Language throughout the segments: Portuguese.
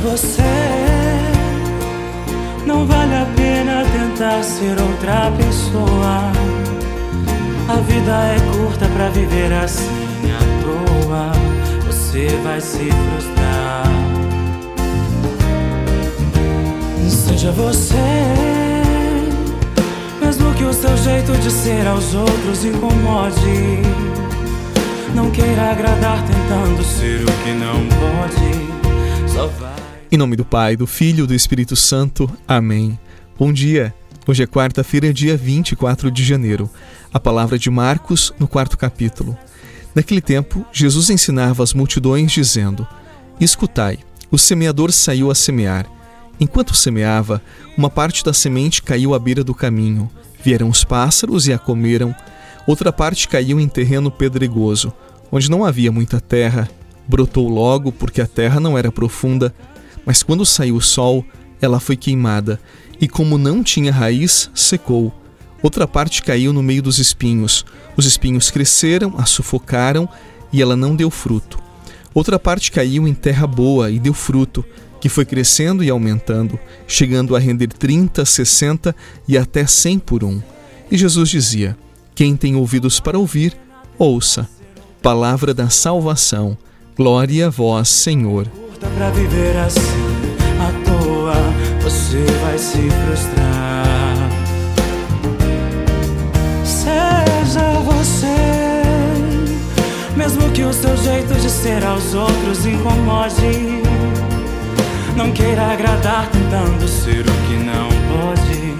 você. Não vale a pena tentar ser outra pessoa. A vida é curta pra viver assim à toa. Você vai se frustrar. Seja você, mesmo que o seu jeito de ser aos outros incomode. Não queira agradar tentando ser o que não pode. Só vai. Em nome do Pai, do Filho e do Espírito Santo. Amém. Bom dia. Hoje é quarta-feira, dia 24 de janeiro. A palavra de Marcos, no quarto capítulo. Naquele tempo, Jesus ensinava as multidões, dizendo: Escutai, o semeador saiu a semear. Enquanto semeava, uma parte da semente caiu à beira do caminho. Vieram os pássaros e a comeram. Outra parte caiu em terreno pedregoso, onde não havia muita terra. Brotou logo, porque a terra não era profunda mas quando saiu o sol, ela foi queimada, e como não tinha raiz, secou. Outra parte caiu no meio dos espinhos. Os espinhos cresceram, a sufocaram, e ela não deu fruto. Outra parte caiu em terra boa e deu fruto, que foi crescendo e aumentando, chegando a render 30, 60 e até 100 por um. E Jesus dizia: Quem tem ouvidos para ouvir, ouça. Palavra da salvação. Glória a vós, Senhor você vai se frustrar. Seja você, mesmo que o seu jeito de ser aos outros incomode. Não queira agradar tentando ser o que não pode,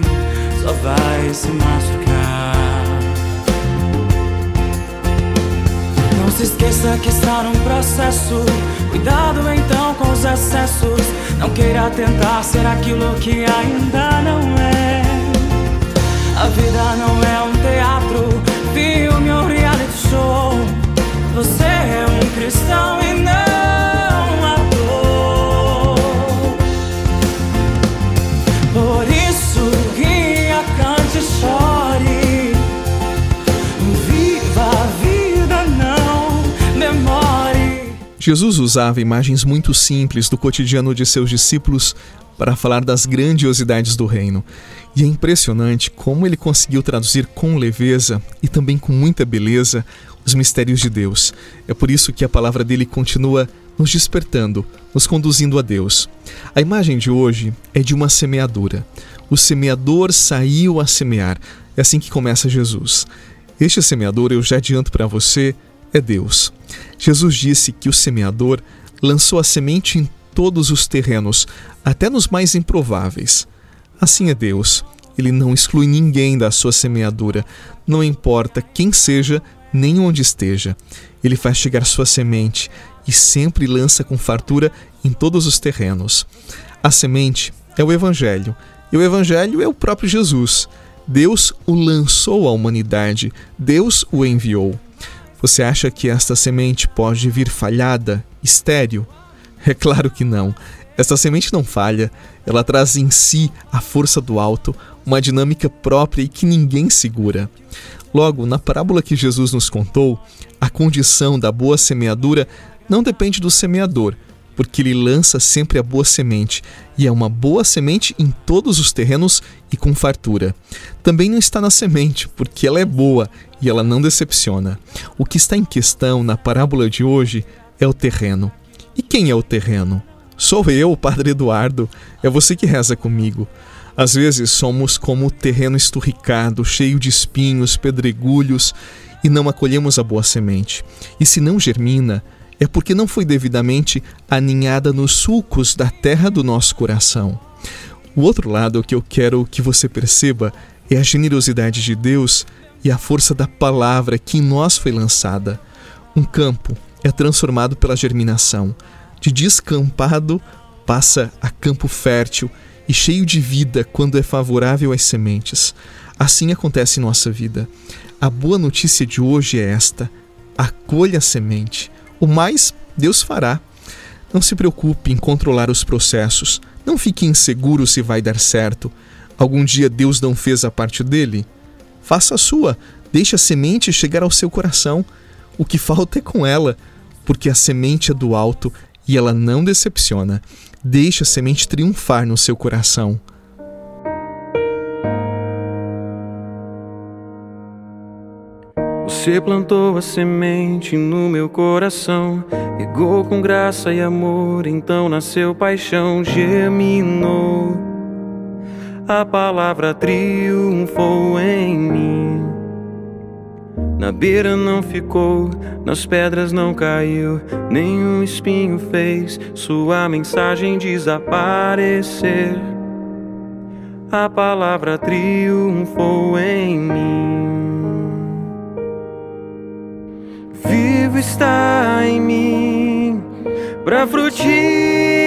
só vai se machucar. Não se esqueça que está num processo Cuidado então os excessos. Não queira tentar ser aquilo que ainda não é. Jesus usava imagens muito simples do cotidiano de seus discípulos para falar das grandiosidades do reino. E é impressionante como ele conseguiu traduzir com leveza e também com muita beleza os mistérios de Deus. É por isso que a palavra dele continua nos despertando, nos conduzindo a Deus. A imagem de hoje é de uma semeadura. O semeador saiu a semear. É assim que começa Jesus. Este semeador, eu já adianto para você, é Deus. Jesus disse que o semeador lançou a semente em todos os terrenos, até nos mais improváveis. Assim é Deus. Ele não exclui ninguém da sua semeadura, não importa quem seja nem onde esteja. Ele faz chegar sua semente e sempre lança com fartura em todos os terrenos. A semente é o Evangelho, e o Evangelho é o próprio Jesus. Deus o lançou à humanidade, Deus o enviou. Você acha que esta semente pode vir falhada, estéril? É claro que não. Esta semente não falha, ela traz em si a força do alto, uma dinâmica própria e que ninguém segura. Logo, na parábola que Jesus nos contou, a condição da boa semeadura não depende do semeador, porque ele lança sempre a boa semente, e é uma boa semente em todos os terrenos e com fartura. Também não está na semente, porque ela é boa e ela não decepciona. O que está em questão na parábola de hoje é o terreno. E quem é o terreno? Sou eu, Padre Eduardo. É você que reza comigo. Às vezes somos como o terreno esturricado, cheio de espinhos, pedregulhos, e não acolhemos a boa semente. E se não germina, é porque não foi devidamente aninhada nos sulcos da terra do nosso coração. O outro lado que eu quero que você perceba é a generosidade de Deus e a força da palavra que em nós foi lançada. Um campo é transformado pela germinação. De descampado passa a campo fértil e cheio de vida quando é favorável às sementes. Assim acontece em nossa vida. A boa notícia de hoje é esta: acolha a semente o mais Deus fará. Não se preocupe em controlar os processos. Não fique inseguro se vai dar certo. Algum dia Deus não fez a parte dele? Faça a sua. Deixe a semente chegar ao seu coração. O que falta é com ela, porque a semente é do alto e ela não decepciona. Deixe a semente triunfar no seu coração. Você plantou a semente no meu coração, regou com graça e amor, então nasceu paixão, germinou. A palavra triunfou em mim. Na beira não ficou, nas pedras não caiu, nenhum espinho fez sua mensagem desaparecer. A palavra triunfou em mim. vivo está em mim para frutificar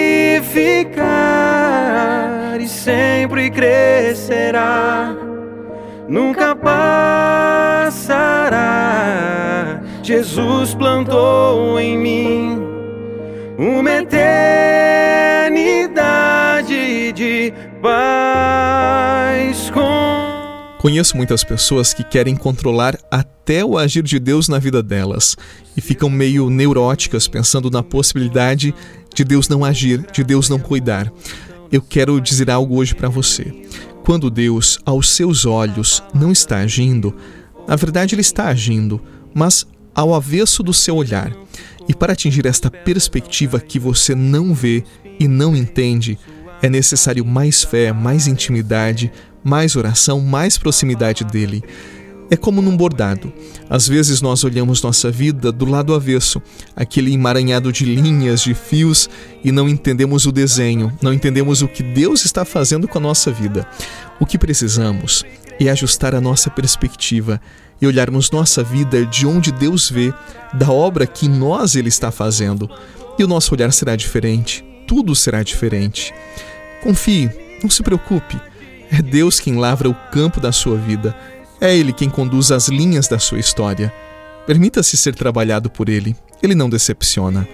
sempre crescerá, nunca passará. Jesus plantou em mim uma eternidade de paz com Conheço muitas pessoas que querem controlar até o agir de Deus na vida delas e ficam meio neuróticas pensando na possibilidade de Deus não agir, de Deus não cuidar. Eu quero dizer algo hoje para você. Quando Deus, aos seus olhos, não está agindo, na verdade ele está agindo, mas ao avesso do seu olhar. E para atingir esta perspectiva que você não vê e não entende, é necessário mais fé, mais intimidade, mais oração, mais proximidade dele. É como num bordado. Às vezes nós olhamos nossa vida do lado avesso, aquele emaranhado de linhas, de fios, e não entendemos o desenho, não entendemos o que Deus está fazendo com a nossa vida. O que precisamos é ajustar a nossa perspectiva e olharmos nossa vida de onde Deus vê, da obra que nós Ele está fazendo. E o nosso olhar será diferente, tudo será diferente. Confie, não se preocupe. É Deus quem lavra o campo da sua vida. É Ele quem conduz as linhas da sua história. Permita-se ser trabalhado por Ele. Ele não decepciona.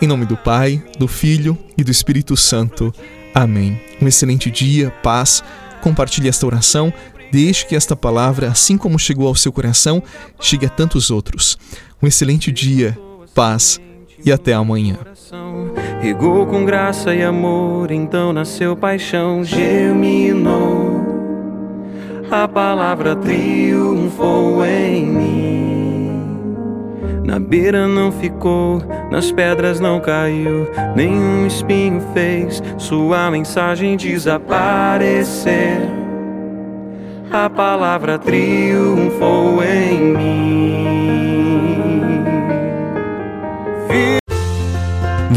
Em nome do Pai, do Filho e do Espírito Santo. Amém. Um excelente dia, paz. Compartilhe esta oração. Deixe que esta palavra, assim como chegou ao seu coração, chegue a tantos outros. Um excelente dia, paz e até amanhã. Regou com graça e amor, então nasceu paixão, germinou. A palavra triunfou em mim. Na beira não ficou, nas pedras não caiu, nenhum espinho fez sua mensagem desaparecer. A palavra triunfou em mim.